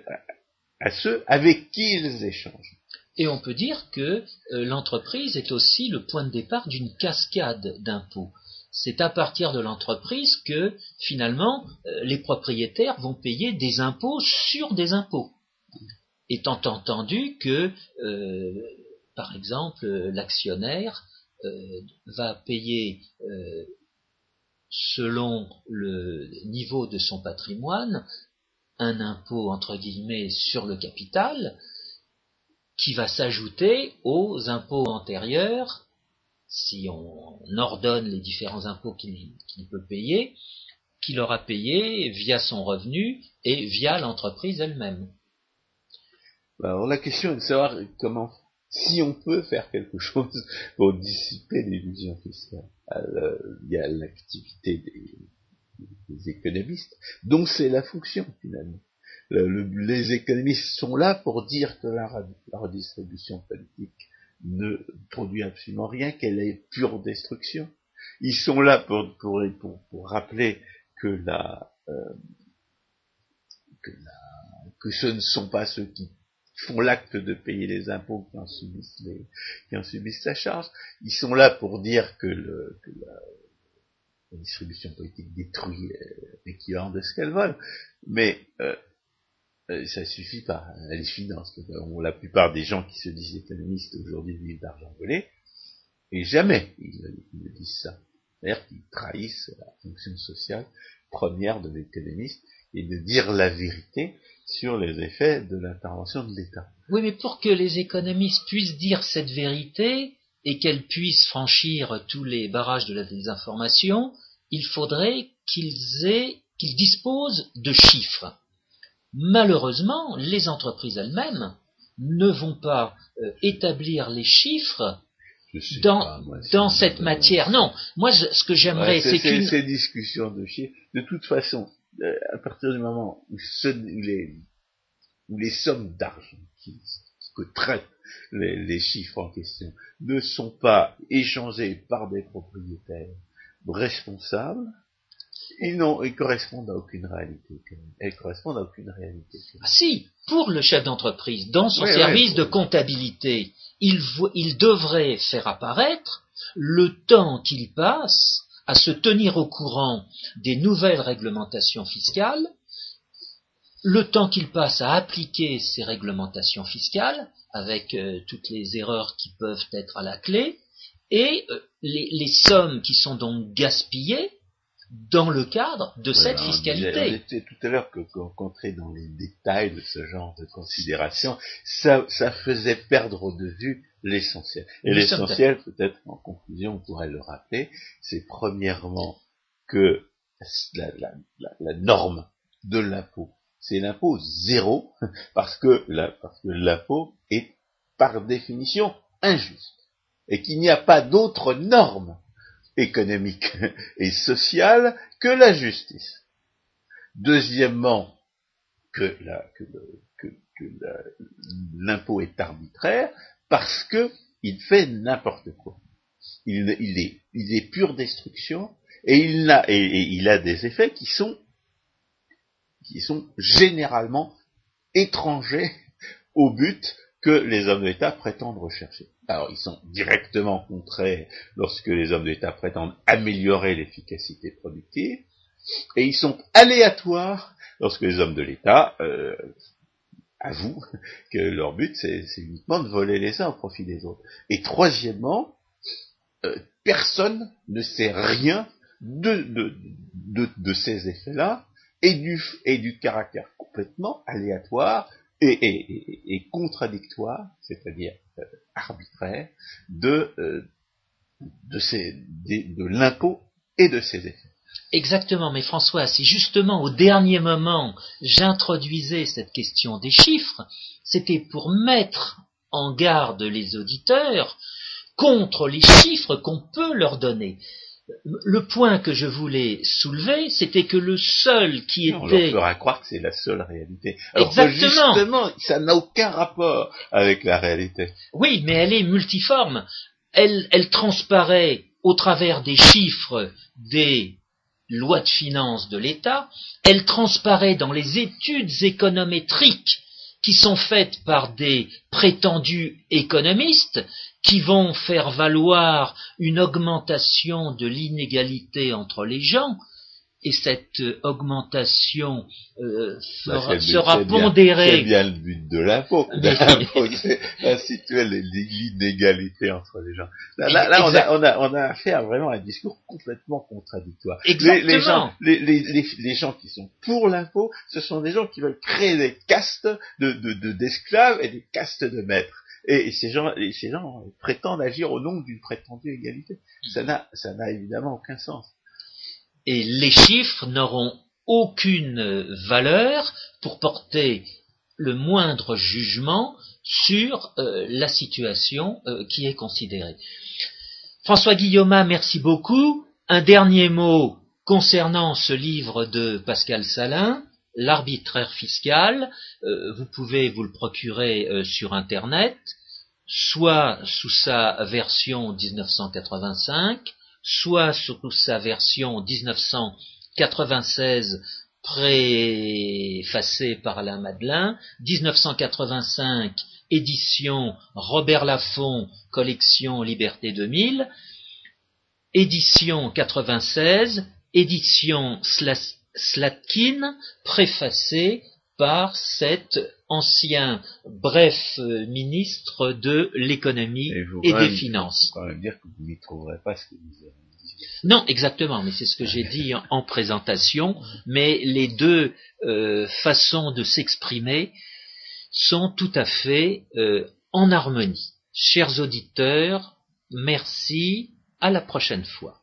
à ceux avec qui ils échangent. Et on peut dire que l'entreprise est aussi le point de départ d'une cascade d'impôts c'est à partir de l'entreprise que finalement euh, les propriétaires vont payer des impôts sur des impôts. Étant entendu que, euh, par exemple, l'actionnaire euh, va payer selon le niveau de son patrimoine un impôt entre guillemets sur le capital qui va s'ajouter aux impôts antérieurs si on ordonne les différents impôts qu'il peut payer, qu'il aura payé via son revenu et via l'entreprise elle-même. Alors la question est de savoir comment, si on peut faire quelque chose pour dissiper l'illusion fiscale. Il y a l'activité des, économistes, dont c'est la fonction finalement. les économistes sont là pour dire que la redistribution politique ne produit absolument rien, qu'elle est pure destruction. Ils sont là pour, pour, pour, rappeler que la, euh, que la, que ce ne sont pas ceux qui font l'acte de payer les impôts qui en subissent les, qui en subissent sa charge. Ils sont là pour dire que, le, que la, la, distribution politique détruit l'équivalent de ce qu'elle vole. Mais euh, euh, ça suffit pas les finances. La plupart des gens qui se disent économistes aujourd'hui vivent d'argent volé, et jamais ils, ne disent ça. C'est-à-dire qu'ils trahissent la fonction sociale première de l'économiste et de dire la vérité sur les effets de l'intervention de l'État. Oui, mais pour que les économistes puissent dire cette vérité et qu'elles puissent franchir tous les barrages de la désinformation, il faudrait qu'ils aient, qu'ils disposent de chiffres. Malheureusement, les entreprises elles-mêmes ne vont pas euh, établir les chiffres dans, dans cette matière. Non, moi ce que j'aimerais c'est qu'une... Ces discussions de chiffres, de toute façon, euh, à partir du moment où, les, les, sommes d'argent qui, que traitent les, les, chiffres en question ne sont pas échangées par des propriétaires responsables, ils, n'ont, ils correspondent à aucune réalité. Elles correspondent à aucune réalité. Ah, si, pour le chef d'entreprise, dans son service de comptabilité, il, il devrait faire apparaître le temps qu'il passe à se tenir au courant des nouvelles réglementations fiscales, le temps qu'il passe à appliquer ces réglementations fiscales, avec euh, toutes les erreurs qui peuvent être à la clé, et euh, les, les, sommes qui sont donc gaspillées dans le cadre de cette fiscalité. On était tout à l'heure qu'on entrait dans les détails de ce genre de considération, ça, ça faisait perdre de vue l'essentiel. Et l'essentiel, peut-être en conclusion, on pourrait le rappeler, c'est premièrement que la, la, la, norme de l'impôt, c'est l'impôt zéro, parce que l'impôt est par définition injuste, et qu'il n'y a pas d'autre norme économique et sociale que la justice. Deuxièmement, que, l'impôt est arbitraire parce qu'il fait n'importe quoi. Il, est, pure destruction et il, a, et, il a des effets qui sont, qui sont généralement étrangers au but que les hommes d'État prétendent rechercher. Alors, ils sont directement contraires lorsque les hommes d'État prétendent améliorer l'efficacité productive, et ils sont aléatoires lorsque les hommes de l'État euh, avouent que leur but, c'est uniquement de voler les uns au profit des autres. Et troisièmement, euh, personne ne sait rien de, de, ces effets-là et du, et du caractère complètement aléatoire et, contradictoire, c'est-à-dire euh, arbitraire, de, euh, de, ces, de l'impôt et de ses effets. Exactement, mais François, si justement au dernier moment j'introduisais cette question des chiffres, c'était pour mettre en garde les auditeurs contre les chiffres qu'on peut leur donner. Le point que je voulais soulever, c'était que le seul qui était... On leur fera croire que c'est la seule réalité. Alors Exactement. justement, ça n'a aucun rapport avec la réalité. Oui, mais elle est multiforme. Elle, elle transparaît au travers des chiffres des lois de finances de l'État, elle transparaît dans les études économétriques qui sont faites par des prétendus économistes qui vont faire valoir une augmentation de l'inégalité entre les gens, et cette augmentation euh, sera pondérée. C'est bien le but de l'impôt. c'est situer l'inégalité entre les gens. Là, on, a, on, a, on, a, affaire vraiment à un discours complètement contradictoire. Les, les, gens, les, les, gens qui sont pour l'impôt, ce sont des gens qui veulent créer des castes d'esclaves de, de, et des castes de maîtres. Et, ces, gens, et ces gens prétendent agir au nom d'une prétendue égalité. Ça n'a évidemment aucun sens et les chiffres n'auront aucune valeur pour porter le moindre jugement sur euh, la situation euh, qui est considérée. François Guillaume, merci beaucoup. Un dernier mot concernant ce livre de Pascal Salin, L'arbitraire fiscal. Euh, vous pouvez vous le procurer sur Internet, soit sous sa version 1985, soit sous sa version 1996 préfacée par Alain Madelin, 1985 édition Robert Laffont, collection Liberté 2000, édition 96, édition Slatkin, préfacée par cet ancien bref ministre de l'économie et, des finances. dire que vous n'y trouverez pas ce que vous avez non, exactement, mais c'est ce que j'ai dit en, présentation, mais les deux euh, façons de s'exprimer sont tout à fait euh, en harmonie. Chers auditeurs, merci, à la prochaine fois.